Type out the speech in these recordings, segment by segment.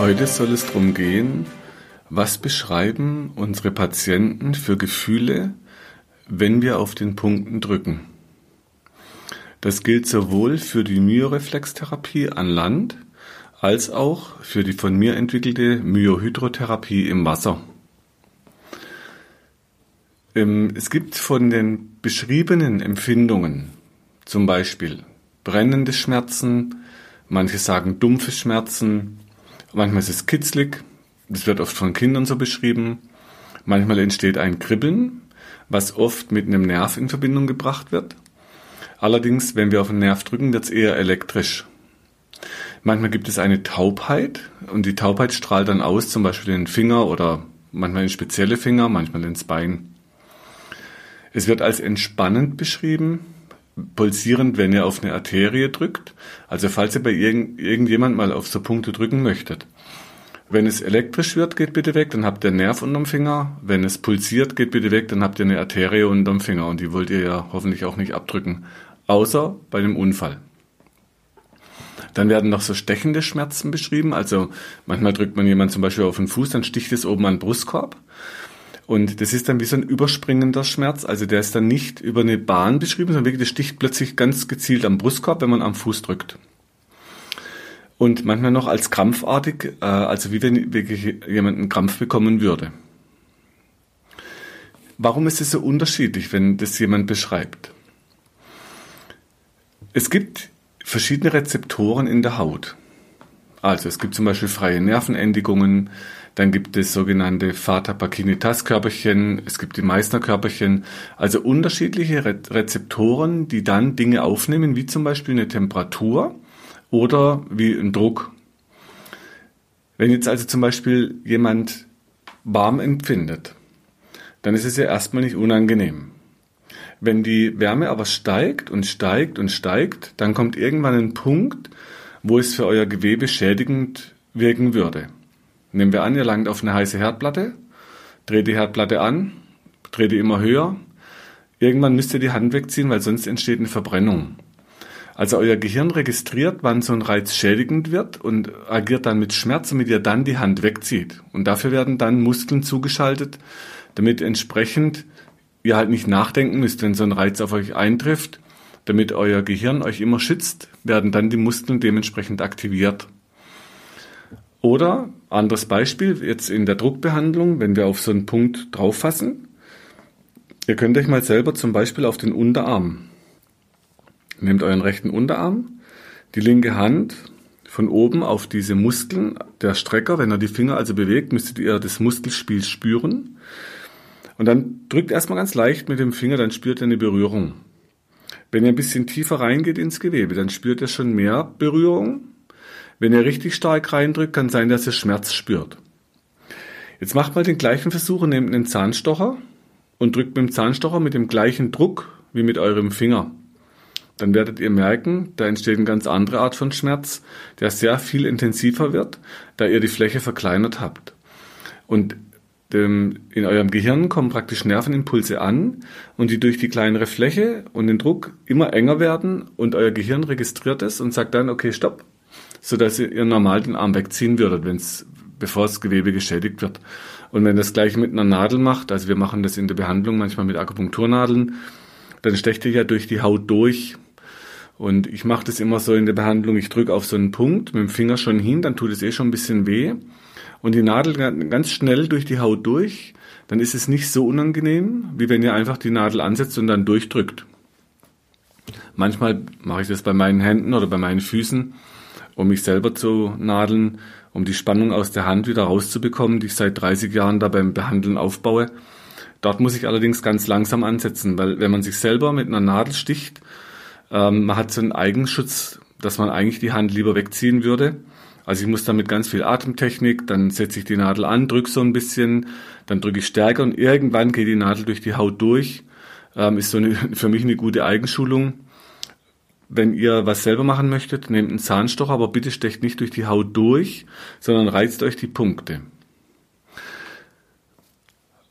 Heute soll es darum gehen, was beschreiben unsere Patienten für Gefühle, wenn wir auf den Punkten drücken. Das gilt sowohl für die Myoreflextherapie an Land als auch für die von mir entwickelte Myohydrotherapie im Wasser. Ähm, es gibt von den beschriebenen Empfindungen zum Beispiel brennende Schmerzen, manche sagen dumpfe Schmerzen, Manchmal ist es kitzlig, das wird oft von Kindern so beschrieben. Manchmal entsteht ein Kribbeln, was oft mit einem Nerv in Verbindung gebracht wird. Allerdings, wenn wir auf den Nerv drücken, wird es eher elektrisch. Manchmal gibt es eine Taubheit und die Taubheit strahlt dann aus, zum Beispiel in den Finger oder manchmal in spezielle Finger, manchmal ins Bein. Es wird als entspannend beschrieben, pulsierend, wenn ihr auf eine Arterie drückt. Also falls ihr bei irgend, irgendjemand mal auf so Punkte drücken möchtet. Wenn es elektrisch wird, geht bitte weg, dann habt ihr einen Nerv unterm Finger. Wenn es pulsiert, geht bitte weg, dann habt ihr eine Arterie unterm Finger und die wollt ihr ja hoffentlich auch nicht abdrücken. Außer bei einem Unfall. Dann werden noch so stechende Schmerzen beschrieben. Also manchmal drückt man jemand zum Beispiel auf den Fuß, dann sticht es oben an den Brustkorb. Und das ist dann wie so ein überspringender Schmerz. Also der ist dann nicht über eine Bahn beschrieben, sondern wirklich, der sticht plötzlich ganz gezielt am Brustkorb, wenn man am Fuß drückt. Und manchmal noch als krampfartig, äh, also wie wenn wirklich jemand einen Krampf bekommen würde. Warum ist es so unterschiedlich, wenn das jemand beschreibt? Es gibt verschiedene Rezeptoren in der Haut. Also es gibt zum Beispiel freie Nervenendigungen, dann gibt es sogenannte Fata Pacinitas Körperchen, es gibt die Meissner Körperchen, also unterschiedliche Re Rezeptoren, die dann Dinge aufnehmen, wie zum Beispiel eine Temperatur oder wie ein Druck. Wenn jetzt also zum Beispiel jemand warm empfindet, dann ist es ja erstmal nicht unangenehm. Wenn die Wärme aber steigt und steigt und steigt, dann kommt irgendwann ein Punkt, wo es für euer Gewebe schädigend wirken würde. Nehmen wir an, ihr langt auf eine heiße Herdplatte, dreht die Herdplatte an, dreht die immer höher. Irgendwann müsst ihr die Hand wegziehen, weil sonst entsteht eine Verbrennung. Also euer Gehirn registriert, wann so ein Reiz schädigend wird und agiert dann mit Schmerz, damit ihr dann die Hand wegzieht. Und dafür werden dann Muskeln zugeschaltet, damit entsprechend ihr halt nicht nachdenken müsst, wenn so ein Reiz auf euch eintrifft. Damit euer Gehirn euch immer schützt, werden dann die Muskeln dementsprechend aktiviert. Oder, anderes Beispiel, jetzt in der Druckbehandlung, wenn wir auf so einen Punkt drauf fassen, ihr könnt euch mal selber zum Beispiel auf den Unterarm, nehmt euren rechten Unterarm, die linke Hand von oben auf diese Muskeln, der Strecker, wenn er die Finger also bewegt, müsstet ihr das Muskelspiel spüren. Und dann drückt erstmal ganz leicht mit dem Finger, dann spürt ihr eine Berührung. Wenn ihr ein bisschen tiefer reingeht ins Gewebe, dann spürt ihr schon mehr Berührung wenn er richtig stark reindrückt, kann sein, dass er Schmerz spürt. Jetzt macht mal den gleichen Versuch und nehmt einen Zahnstocher und drückt mit dem Zahnstocher mit dem gleichen Druck wie mit eurem Finger. Dann werdet ihr merken, da entsteht eine ganz andere Art von Schmerz, der sehr viel intensiver wird, da ihr die Fläche verkleinert habt. Und in eurem Gehirn kommen praktisch Nervenimpulse an und die durch die kleinere Fläche und den Druck immer enger werden und euer Gehirn registriert es und sagt dann, okay, stopp, so dass ihr normal den Arm wegziehen würdet, wenn's, bevor das Gewebe geschädigt wird. Und wenn das gleich mit einer Nadel macht, also wir machen das in der Behandlung manchmal mit Akupunkturnadeln, dann stecht ihr ja durch die Haut durch. Und ich mache das immer so in der Behandlung, ich drücke auf so einen Punkt mit dem Finger schon hin, dann tut es eh schon ein bisschen weh. Und die Nadel ganz schnell durch die Haut durch, dann ist es nicht so unangenehm, wie wenn ihr einfach die Nadel ansetzt und dann durchdrückt. Manchmal mache ich das bei meinen Händen oder bei meinen Füßen um mich selber zu nadeln, um die Spannung aus der Hand wieder rauszubekommen, die ich seit 30 Jahren da beim Behandeln aufbaue. Dort muss ich allerdings ganz langsam ansetzen, weil wenn man sich selber mit einer Nadel sticht, ähm, man hat so einen Eigenschutz, dass man eigentlich die Hand lieber wegziehen würde. Also ich muss damit ganz viel Atemtechnik, dann setze ich die Nadel an, drücke so ein bisschen, dann drücke ich stärker und irgendwann geht die Nadel durch die Haut durch. Ähm, ist so eine, für mich eine gute Eigenschulung. Wenn ihr was selber machen möchtet, nehmt einen Zahnstocher, aber bitte stecht nicht durch die Haut durch, sondern reizt euch die Punkte.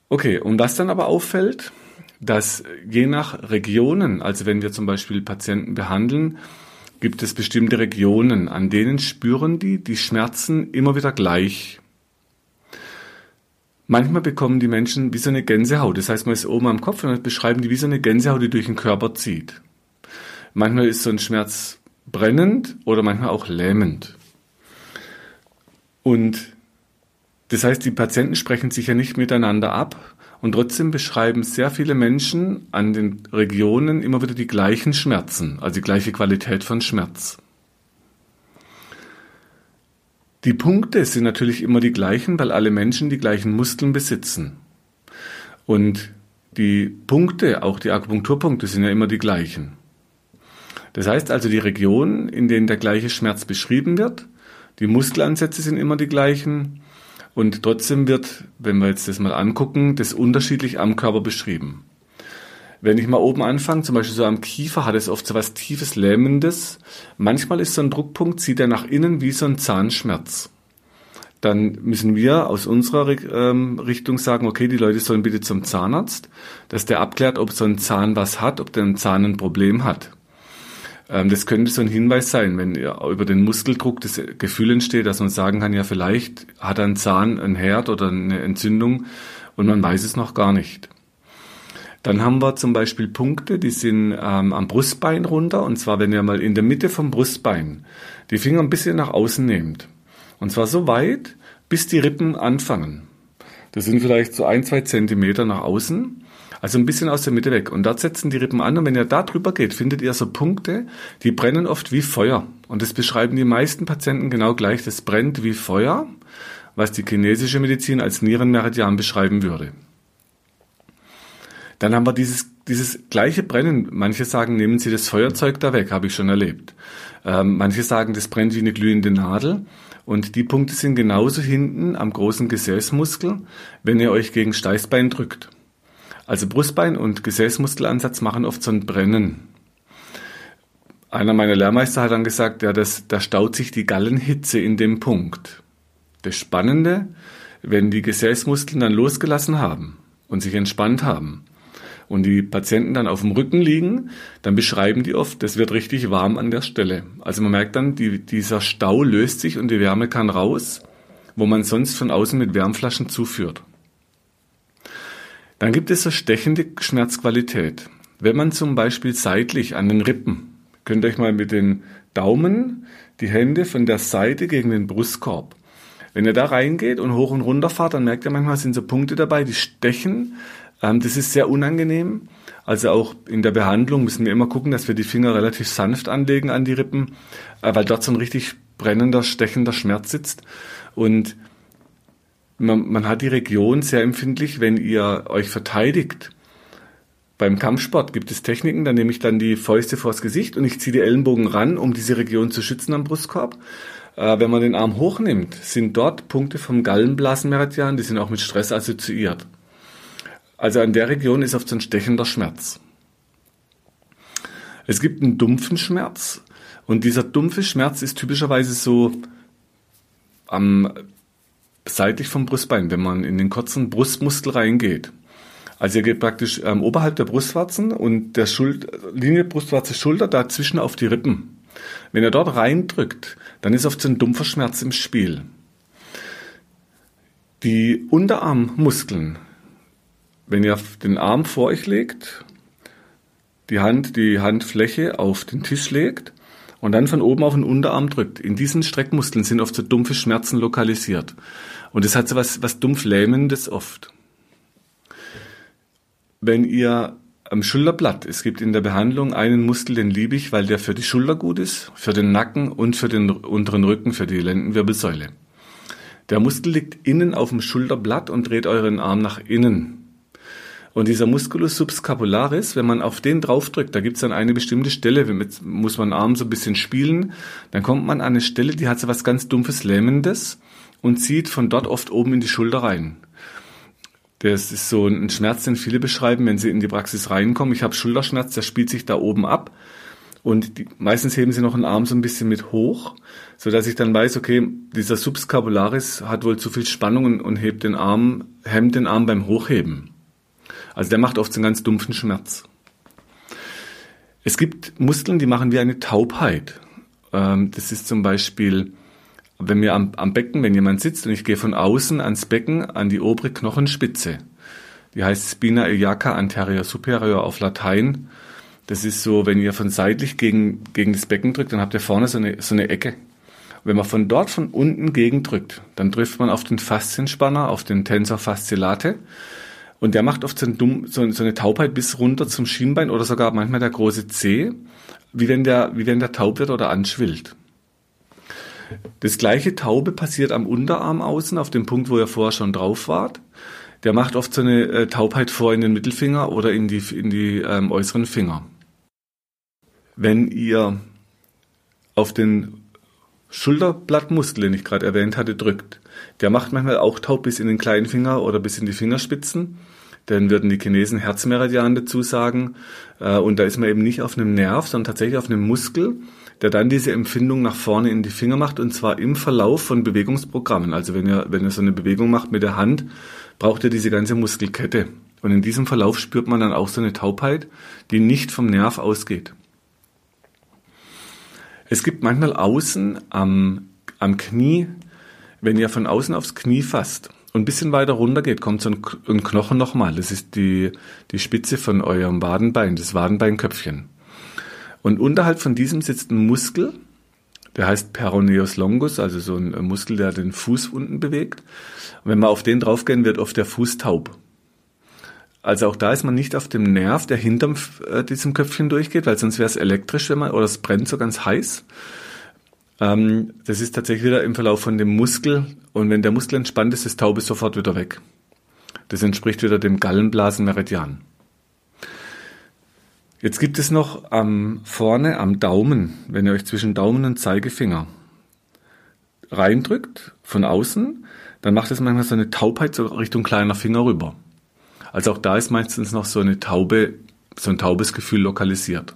Okay, und was dann aber auffällt, dass je nach Regionen, also wenn wir zum Beispiel Patienten behandeln, gibt es bestimmte Regionen, an denen spüren die die Schmerzen immer wieder gleich. Manchmal bekommen die Menschen wie so eine Gänsehaut. Das heißt, man ist oben am Kopf und dann beschreiben die wie so eine Gänsehaut, die durch den Körper zieht. Manchmal ist so ein Schmerz brennend oder manchmal auch lähmend. Und das heißt, die Patienten sprechen sich ja nicht miteinander ab, und trotzdem beschreiben sehr viele Menschen an den Regionen immer wieder die gleichen Schmerzen, also die gleiche Qualität von Schmerz. Die Punkte sind natürlich immer die gleichen, weil alle Menschen die gleichen Muskeln besitzen. Und die Punkte, auch die Akupunkturpunkte, sind ja immer die gleichen. Das heißt also, die Regionen, in denen der gleiche Schmerz beschrieben wird, die Muskelansätze sind immer die gleichen, und trotzdem wird, wenn wir jetzt das mal angucken, das unterschiedlich am Körper beschrieben. Wenn ich mal oben anfange, zum Beispiel so am Kiefer, hat es oft so was tiefes Lähmendes. Manchmal ist so ein Druckpunkt, zieht er nach innen wie so ein Zahnschmerz. Dann müssen wir aus unserer ähm, Richtung sagen, okay, die Leute sollen bitte zum Zahnarzt, dass der abklärt, ob so ein Zahn was hat, ob der ein Zahn ein Problem hat. Ähm, das könnte so ein Hinweis sein, wenn über den Muskeldruck das Gefühl entsteht, dass man sagen kann, ja, vielleicht hat ein Zahn ein Herd oder eine Entzündung und man weiß es noch gar nicht. Dann haben wir zum Beispiel Punkte, die sind ähm, am Brustbein runter. Und zwar, wenn ihr mal in der Mitte vom Brustbein die Finger ein bisschen nach außen nehmt. Und zwar so weit, bis die Rippen anfangen. Das sind vielleicht so ein, zwei Zentimeter nach außen. Also ein bisschen aus der Mitte weg. Und dort setzen die Rippen an. Und wenn ihr da drüber geht, findet ihr so Punkte, die brennen oft wie Feuer. Und das beschreiben die meisten Patienten genau gleich. Das brennt wie Feuer, was die chinesische Medizin als Nierenmeridian beschreiben würde. Dann haben wir dieses, dieses gleiche Brennen. Manche sagen, nehmen Sie das Feuerzeug da weg, habe ich schon erlebt. Ähm, manche sagen, das brennt wie eine glühende Nadel. Und die Punkte sind genauso hinten am großen Gesäßmuskel, wenn ihr euch gegen Steißbein drückt. Also Brustbein und Gesäßmuskelansatz machen oft so ein Brennen. Einer meiner Lehrmeister hat dann gesagt, ja, das, da staut sich die Gallenhitze in dem Punkt. Das Spannende, wenn die Gesäßmuskeln dann losgelassen haben und sich entspannt haben und die Patienten dann auf dem Rücken liegen, dann beschreiben die oft, das wird richtig warm an der Stelle. Also man merkt dann, die, dieser Stau löst sich und die Wärme kann raus, wo man sonst von außen mit Wärmflaschen zuführt. Dann gibt es so stechende Schmerzqualität. Wenn man zum Beispiel seitlich an den Rippen, könnt ihr euch mal mit den Daumen die Hände von der Seite gegen den Brustkorb. Wenn ihr da reingeht und hoch und runter fahrt, dann merkt ihr manchmal sind so Punkte dabei, die stechen. Ähm, das ist sehr unangenehm. Also auch in der Behandlung müssen wir immer gucken, dass wir die Finger relativ sanft anlegen an die Rippen, äh, weil dort so ein richtig brennender, stechender Schmerz sitzt. Und man, man hat die Region sehr empfindlich, wenn ihr euch verteidigt. Beim Kampfsport gibt es Techniken, da nehme ich dann die Fäuste vors Gesicht und ich ziehe die Ellenbogen ran, um diese Region zu schützen am Brustkorb. Äh, wenn man den Arm hochnimmt, sind dort Punkte vom Gallenblasenmeridian, die sind auch mit Stress assoziiert. Also an der Region ist oft so ein stechender Schmerz. Es gibt einen dumpfen Schmerz und dieser dumpfe Schmerz ist typischerweise so am seitlich vom Brustbein, wenn man in den kurzen Brustmuskel reingeht. Also ihr geht praktisch ähm, oberhalb der Brustwarzen und der Schuld Linie Brustwarze Schulter dazwischen auf die Rippen. Wenn ihr dort reindrückt, dann ist oft so ein dumpfer Schmerz im Spiel. Die Unterarmmuskeln, wenn ihr den Arm vor euch legt, die Hand, die Handfläche auf den Tisch legt und dann von oben auf den Unterarm drückt. In diesen Streckmuskeln sind oft so dumpfe Schmerzen lokalisiert. Und es hat so was, was dumpf Lähmendes oft. Wenn ihr am Schulterblatt, es gibt in der Behandlung einen Muskel, den liebe ich, weil der für die Schulter gut ist, für den Nacken und für den unteren Rücken, für die Lendenwirbelsäule. Der Muskel liegt innen auf dem Schulterblatt und dreht euren Arm nach innen. Und dieser Musculus subscapularis, wenn man auf den draufdrückt, da gibt's dann eine bestimmte Stelle, jetzt muss man Arm so ein bisschen spielen, dann kommt man an eine Stelle, die hat so was ganz Dumpfes, Lähmendes und zieht von dort oft oben in die Schulter rein. Das ist so ein Schmerz, den viele beschreiben, wenn sie in die Praxis reinkommen. Ich habe Schulterschmerz, der spielt sich da oben ab. Und die, meistens heben sie noch einen Arm so ein bisschen mit hoch, so dass ich dann weiß, okay, dieser Subscapularis hat wohl zu viel Spannung und hebt den Arm, hemmt den Arm beim Hochheben. Also der macht oft so einen ganz dumpfen Schmerz. Es gibt Muskeln, die machen wie eine Taubheit. Ähm, das ist zum Beispiel wenn mir am, am Becken, wenn jemand sitzt und ich gehe von außen ans Becken, an die obere Knochenspitze, die heißt Spina iliaca anterior superior auf Latein. Das ist so, wenn ihr von seitlich gegen, gegen das Becken drückt, dann habt ihr vorne so eine, so eine Ecke. wenn man von dort von unten gegendrückt, dann trifft man auf den Faszienspanner, auf den Tensor fasciolate. Und der macht oft so, dumm, so, so eine Taubheit bis runter zum Schienbein oder sogar manchmal der große C, wie wenn der, wie wenn der taub wird oder anschwillt. Das gleiche Taube passiert am Unterarm außen, auf dem Punkt, wo ihr vorher schon drauf wart. Der macht oft so eine äh, Taubheit vor in den Mittelfinger oder in die, in die ähm, äußeren Finger. Wenn ihr auf den Schulterblattmuskel, den ich gerade erwähnt hatte, drückt, der macht manchmal auch taub bis in den kleinen Finger oder bis in die Fingerspitzen. Dann würden die Chinesen Herzmeridian dazu sagen. Äh, und da ist man eben nicht auf einem Nerv, sondern tatsächlich auf einem Muskel der dann diese Empfindung nach vorne in die Finger macht und zwar im Verlauf von Bewegungsprogrammen. Also wenn ihr, wenn ihr so eine Bewegung macht mit der Hand, braucht ihr diese ganze Muskelkette. Und in diesem Verlauf spürt man dann auch so eine Taubheit, die nicht vom Nerv ausgeht. Es gibt manchmal außen am, am Knie, wenn ihr von außen aufs Knie fasst und ein bisschen weiter runter geht, kommt so ein, ein Knochen nochmal. Das ist die, die Spitze von eurem Wadenbein, das Wadenbeinköpfchen. Und unterhalb von diesem sitzt ein Muskel, der heißt Peroneus longus, also so ein Muskel, der den Fuß unten bewegt. Und wenn wir auf den draufgehen, wird oft der Fuß taub. Also auch da ist man nicht auf dem Nerv, der hinterm äh, diesem Köpfchen durchgeht, weil sonst wäre es elektrisch, wenn man, oder es brennt so ganz heiß. Ähm, das ist tatsächlich wieder im Verlauf von dem Muskel. Und wenn der Muskel entspannt ist, ist Taube sofort wieder weg. Das entspricht wieder dem Gallenblasenmeridian. Jetzt gibt es noch am, vorne am Daumen, wenn ihr euch zwischen Daumen und Zeigefinger reindrückt, von außen, dann macht es manchmal so eine Taubheit so Richtung kleiner Finger rüber. Also auch da ist meistens noch so eine taube, so ein taubes Gefühl lokalisiert.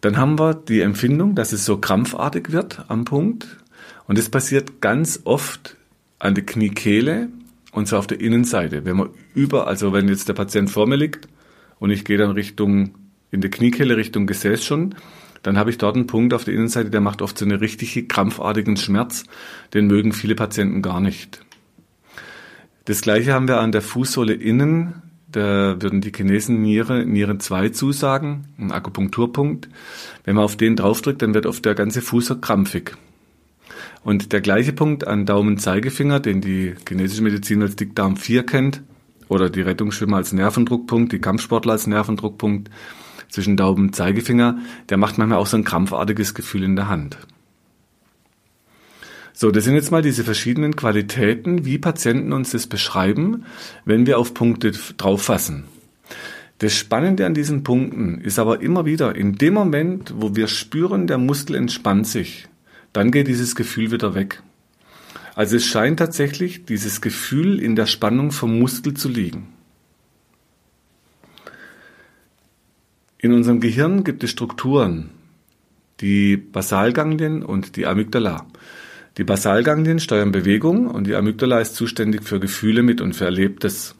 Dann haben wir die Empfindung, dass es so krampfartig wird am Punkt. Und das passiert ganz oft an der Kniekehle und zwar auf der Innenseite. Wenn man über, also wenn jetzt der Patient vor mir liegt und ich gehe dann Richtung, in der Kniekehle Richtung Gesäß schon, dann habe ich dort einen Punkt auf der Innenseite, der macht oft so einen richtige krampfartigen Schmerz. Den mögen viele Patienten gar nicht. Das gleiche haben wir an der Fußsohle innen. Da würden die Chinesen Niere, Niere 2 zusagen, ein Akupunkturpunkt. Wenn man auf den draufdrückt, dann wird oft der ganze Fuß krampfig. Und der gleiche Punkt an Daumen-Zeigefinger, den die chinesische Medizin als Dickdarm 4 kennt, oder die Rettungsschwimmer als Nervendruckpunkt, die Kampfsportler als Nervendruckpunkt zwischen Daumen Zeigefinger, der macht manchmal auch so ein krampfartiges Gefühl in der Hand. So, das sind jetzt mal diese verschiedenen Qualitäten, wie Patienten uns das beschreiben, wenn wir auf Punkte drauf fassen. Das Spannende an diesen Punkten ist aber immer wieder, in dem Moment, wo wir spüren, der Muskel entspannt sich, dann geht dieses Gefühl wieder weg. Also es scheint tatsächlich dieses Gefühl in der Spannung vom Muskel zu liegen. In unserem Gehirn gibt es Strukturen, die Basalganglien und die Amygdala. Die Basalganglien steuern Bewegung und die Amygdala ist zuständig für Gefühle mit und für Erlebtes.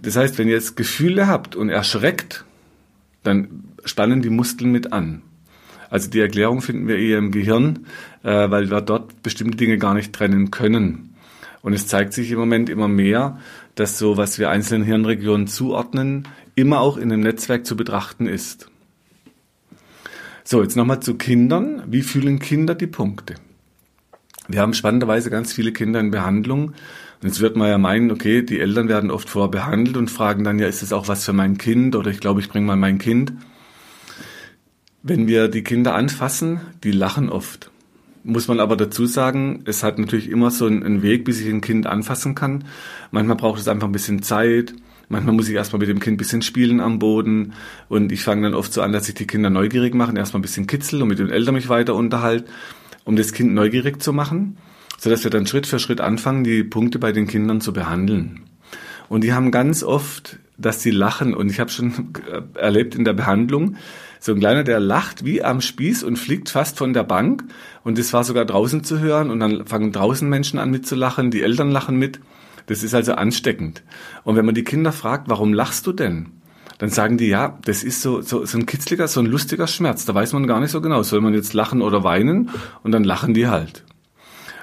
Das heißt, wenn ihr jetzt Gefühle habt und erschreckt, dann spannen die Muskeln mit an. Also die Erklärung finden wir eher im Gehirn, äh, weil wir dort bestimmte Dinge gar nicht trennen können. Und es zeigt sich im Moment immer mehr, dass so, was wir einzelnen Hirnregionen zuordnen, immer auch in einem Netzwerk zu betrachten ist. So, jetzt nochmal zu Kindern. Wie fühlen Kinder die Punkte? Wir haben spannenderweise ganz viele Kinder in Behandlung. Und jetzt wird man ja meinen, okay, die Eltern werden oft vorher behandelt und fragen dann, ja, ist das auch was für mein Kind? Oder ich glaube, ich bringe mal mein Kind. Wenn wir die Kinder anfassen, die lachen oft. muss man aber dazu sagen, es hat natürlich immer so einen Weg, bis ich ein Kind anfassen kann. Manchmal braucht es einfach ein bisschen Zeit. Manchmal muss ich erstmal mit dem Kind ein bisschen spielen am Boden. Und ich fange dann oft so an, dass ich die Kinder neugierig mache, erstmal ein bisschen kitzel und mit den Eltern mich weiter unterhalte, um das Kind neugierig zu machen, sodass wir dann Schritt für Schritt anfangen, die Punkte bei den Kindern zu behandeln. Und die haben ganz oft, dass sie lachen. Und ich habe schon erlebt in der Behandlung, so ein Kleiner, der lacht wie am Spieß und fliegt fast von der Bank. Und das war sogar draußen zu hören. Und dann fangen draußen Menschen an mitzulachen, die Eltern lachen mit. Das ist also ansteckend. Und wenn man die Kinder fragt, warum lachst du denn? Dann sagen die, ja, das ist so, so, so ein kitzliger, so ein lustiger Schmerz. Da weiß man gar nicht so genau, soll man jetzt lachen oder weinen? Und dann lachen die halt.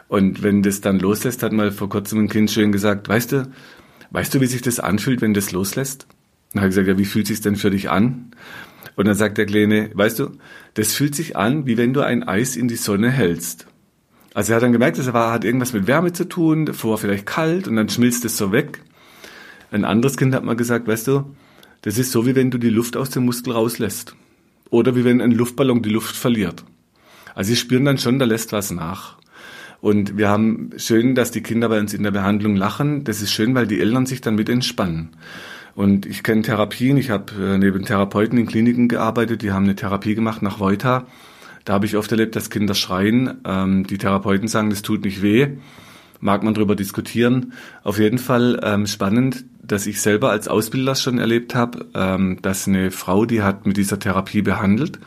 Und wenn das dann loslässt, hat mal vor kurzem ein Kind schön gesagt, weißt du, weißt du, wie sich das anfühlt, wenn das loslässt? Dann habe ich gesagt, ja, wie fühlt sich denn für dich an? Und dann sagt der Kleine, weißt du, das fühlt sich an, wie wenn du ein Eis in die Sonne hältst. Also er hat dann gemerkt, das war, hat irgendwas mit Wärme zu tun, vorher vielleicht kalt und dann schmilzt es so weg. Ein anderes Kind hat mal gesagt, weißt du, das ist so, wie wenn du die Luft aus dem Muskel rauslässt. Oder wie wenn ein Luftballon die Luft verliert. Also sie spüren dann schon, da lässt was nach. Und wir haben schön, dass die Kinder bei uns in der Behandlung lachen. Das ist schön, weil die Eltern sich dann mit entspannen. Und ich kenne Therapien, ich habe äh, neben Therapeuten in Kliniken gearbeitet, die haben eine Therapie gemacht nach Voita. Da habe ich oft erlebt, dass Kinder schreien. Ähm, die Therapeuten sagen, das tut nicht weh. Mag man drüber diskutieren. Auf jeden Fall ähm, spannend, dass ich selber als Ausbilder schon erlebt habe, ähm, dass eine Frau, die hat mit dieser Therapie behandelt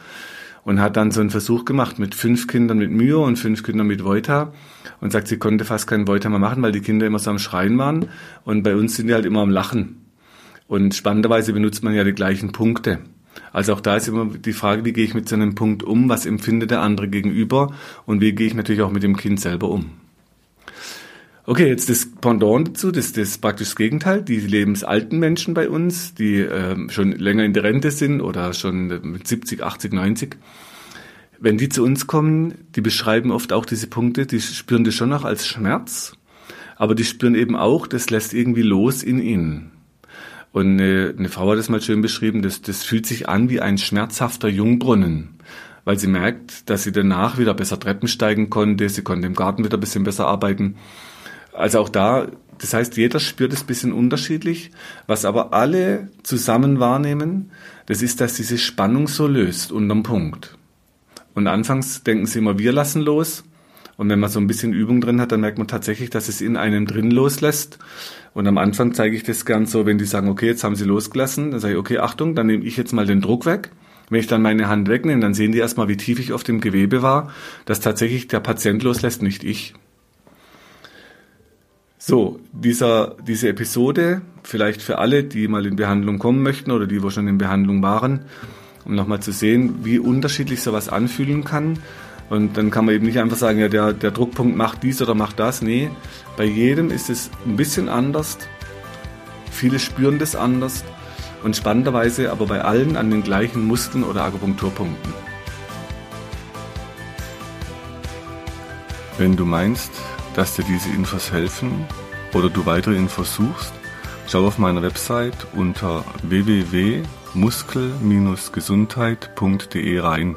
und hat dann so einen Versuch gemacht mit fünf Kindern mit Myo und fünf Kindern mit Voita und sagt, sie konnte fast keinen Voita mehr machen, weil die Kinder immer so am Schreien waren und bei uns sind die halt immer am Lachen. Und spannenderweise benutzt man ja die gleichen Punkte. Also auch da ist immer die Frage, wie gehe ich mit so einem Punkt um, was empfindet der andere gegenüber und wie gehe ich natürlich auch mit dem Kind selber um. Okay, jetzt das Pendant dazu, das, das praktisch das Gegenteil. Die lebensalten Menschen bei uns, die äh, schon länger in der Rente sind oder schon mit 70, 80, 90, wenn die zu uns kommen, die beschreiben oft auch diese Punkte, die spüren das schon noch als Schmerz, aber die spüren eben auch, das lässt irgendwie los in ihnen. Und eine, eine Frau hat das mal schön beschrieben, das, das fühlt sich an wie ein schmerzhafter Jungbrunnen, weil sie merkt, dass sie danach wieder besser Treppen steigen konnte, sie konnte im Garten wieder ein bisschen besser arbeiten. Also auch da, das heißt, jeder spürt es ein bisschen unterschiedlich. Was aber alle zusammen wahrnehmen, das ist, dass diese Spannung so löst unterm Punkt. Und anfangs denken sie immer, wir lassen los. Und wenn man so ein bisschen Übung drin hat, dann merkt man tatsächlich, dass es in einem drin loslässt. Und am Anfang zeige ich das gern so, wenn die sagen, okay, jetzt haben sie losgelassen, dann sage ich, okay, Achtung, dann nehme ich jetzt mal den Druck weg. Wenn ich dann meine Hand wegnehme, dann sehen die erstmal, wie tief ich auf dem Gewebe war, dass tatsächlich der Patient loslässt, nicht ich. So, dieser, diese Episode, vielleicht für alle, die mal in Behandlung kommen möchten oder die, wo schon in Behandlung waren, um nochmal zu sehen, wie unterschiedlich sowas anfühlen kann. Und dann kann man eben nicht einfach sagen, ja, der, der Druckpunkt macht dies oder macht das. Nee, bei jedem ist es ein bisschen anders. Viele spüren das anders. Und spannenderweise aber bei allen an den gleichen Muskeln oder Akupunkturpunkten. Wenn du meinst, dass dir diese Infos helfen oder du weitere Infos suchst, schau auf meiner Website unter www.muskel-gesundheit.de rein.